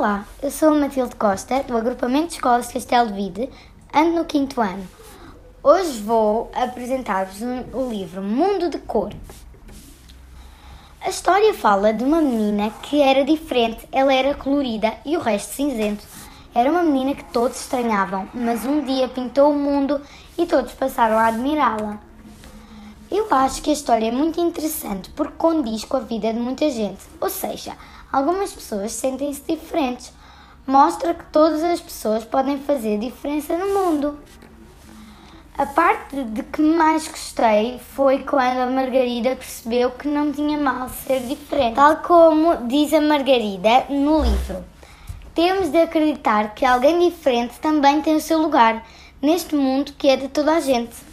Olá, eu sou a Matilde Costa, do agrupamento de escolas Castelo de Vide, ando no quinto ano. Hoje vou apresentar-vos o livro Mundo de Cor. A história fala de uma menina que era diferente, ela era colorida e o resto cinzento. Era uma menina que todos estranhavam, mas um dia pintou o mundo e todos passaram a admirá-la. Eu acho que a história é muito interessante porque condiz com a vida de muita gente, ou seja, algumas pessoas sentem-se diferentes. Mostra que todas as pessoas podem fazer diferença no mundo. A parte de que mais gostei foi quando a Margarida percebeu que não tinha mal ser diferente. Tal como diz a Margarida no livro. Temos de acreditar que alguém diferente também tem o seu lugar neste mundo que é de toda a gente.